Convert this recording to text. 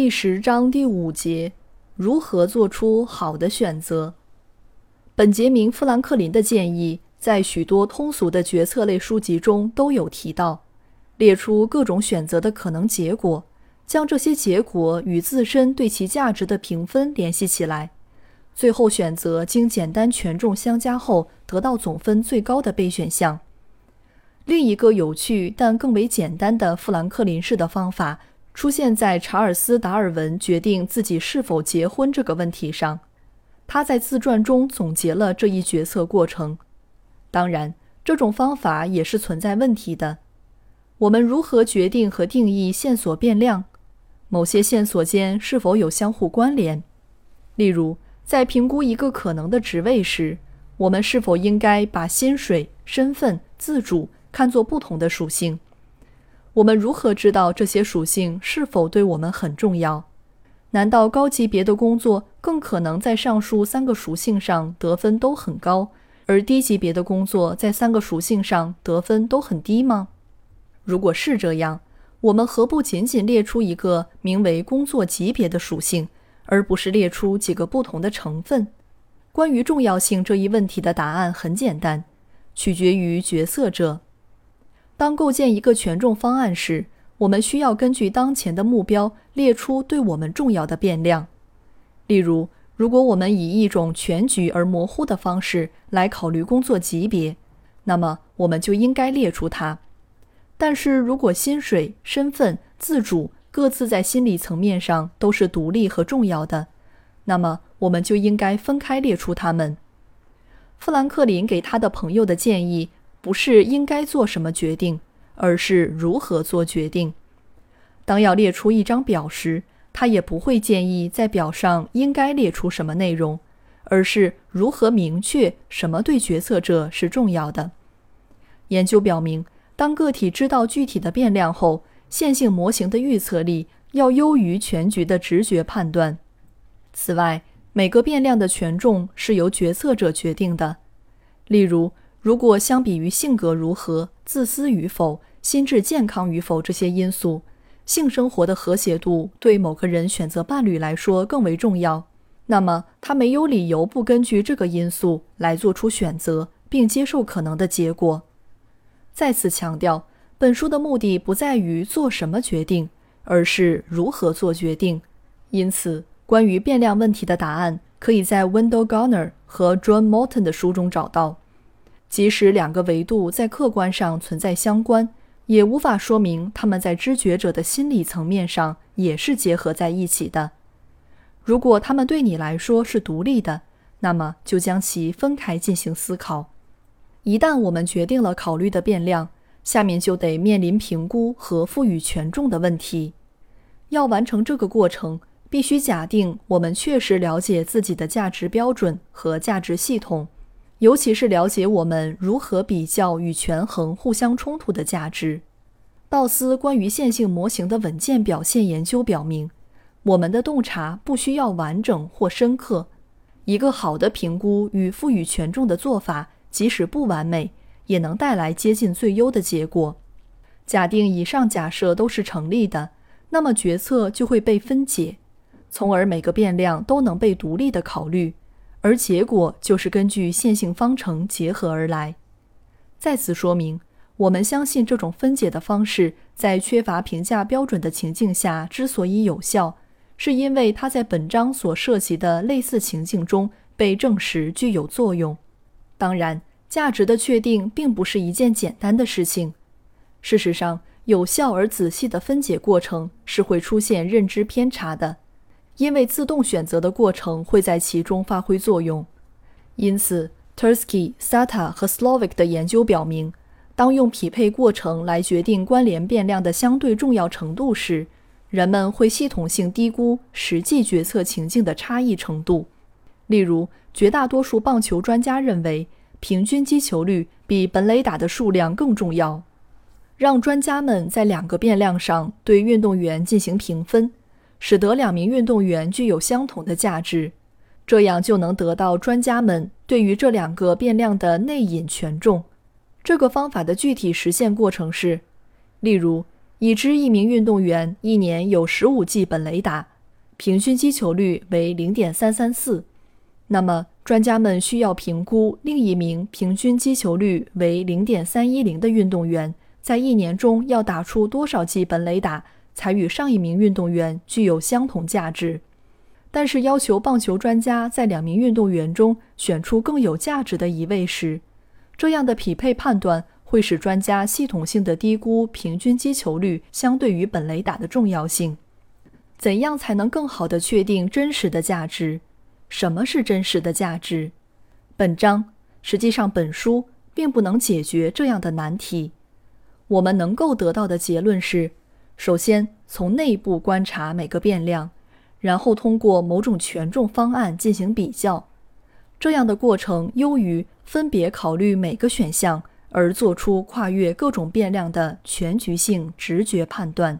第十章第五节：如何做出好的选择？本杰明·富兰克林的建议在许多通俗的决策类书籍中都有提到，列出各种选择的可能结果，将这些结果与自身对其价值的评分联系起来，最后选择经简单权重相加后得到总分最高的备选项。另一个有趣但更为简单的富兰克林式的方法。出现在查尔斯·达尔文决定自己是否结婚这个问题上，他在自传中总结了这一决策过程。当然，这种方法也是存在问题的。我们如何决定和定义线索变量？某些线索间是否有相互关联？例如，在评估一个可能的职位时，我们是否应该把薪水、身份、自主看作不同的属性？我们如何知道这些属性是否对我们很重要？难道高级别的工作更可能在上述三个属性上得分都很高，而低级别的工作在三个属性上得分都很低吗？如果是这样，我们何不仅仅列出一个名为工作级别的属性，而不是列出几个不同的成分？关于重要性这一问题的答案很简单，取决于决策者。当构建一个权重方案时，我们需要根据当前的目标列出对我们重要的变量。例如，如果我们以一种全局而模糊的方式来考虑工作级别，那么我们就应该列出它。但是如果薪水、身份、自主各自在心理层面上都是独立和重要的，那么我们就应该分开列出它们。富兰克林给他的朋友的建议。不是应该做什么决定，而是如何做决定。当要列出一张表时，他也不会建议在表上应该列出什么内容，而是如何明确什么对决策者是重要的。研究表明，当个体知道具体的变量后，线性模型的预测力要优于全局的直觉判断。此外，每个变量的权重是由决策者决定的。例如，如果相比于性格如何、自私与否、心智健康与否这些因素，性生活的和谐度对某个人选择伴侣来说更为重要，那么他没有理由不根据这个因素来做出选择，并接受可能的结果。再次强调，本书的目的不在于做什么决定，而是如何做决定。因此，关于变量问题的答案可以在 Wendell Garner 和 John Morton 的书中找到。即使两个维度在客观上存在相关，也无法说明他们在知觉者的心理层面上也是结合在一起的。如果他们对你来说是独立的，那么就将其分开进行思考。一旦我们决定了考虑的变量，下面就得面临评估和赋予权重的问题。要完成这个过程，必须假定我们确实了解自己的价值标准和价值系统。尤其是了解我们如何比较与权衡互相冲突的价值。道斯关于线性模型的稳健表现研究表明，我们的洞察不需要完整或深刻。一个好的评估与赋予权重的做法，即使不完美，也能带来接近最优的结果。假定以上假设都是成立的，那么决策就会被分解，从而每个变量都能被独立的考虑。而结果就是根据线性方程结合而来。再次说明，我们相信这种分解的方式在缺乏评价标准的情境下之所以有效，是因为它在本章所涉及的类似情境中被证实具有作用。当然，价值的确定并不是一件简单的事情。事实上，有效而仔细的分解过程是会出现认知偏差的。因为自动选择的过程会在其中发挥作用，因此 Tursky、Sata 和 Slovic 的研究表明，当用匹配过程来决定关联变量的相对重要程度时，人们会系统性低估实际决策情境的差异程度。例如，绝大多数棒球专家认为，平均击球率比本垒打的数量更重要。让专家们在两个变量上对运动员进行评分，使得两名运动员具有相同的价值，这样就能得到专家们对于这两个变量的内隐权重。这个方法的具体实现过程是：例如，已知一名运动员一年有十五记本垒打，平均击球率为零点三三四，那么专家们需要评估另一名平均击球率为零点三一零的运动员。在一年中要打出多少记本垒打，才与上一名运动员具有相同价值？但是要求棒球专家在两名运动员中选出更有价值的一位时，这样的匹配判断会使专家系统性的低估平均击球率相对于本垒打的重要性。怎样才能更好地确定真实的价值？什么是真实的价值？本章实际上本书并不能解决这样的难题。我们能够得到的结论是：首先从内部观察每个变量，然后通过某种权重方案进行比较。这样的过程优于分别考虑每个选项而做出跨越各种变量的全局性直觉判断。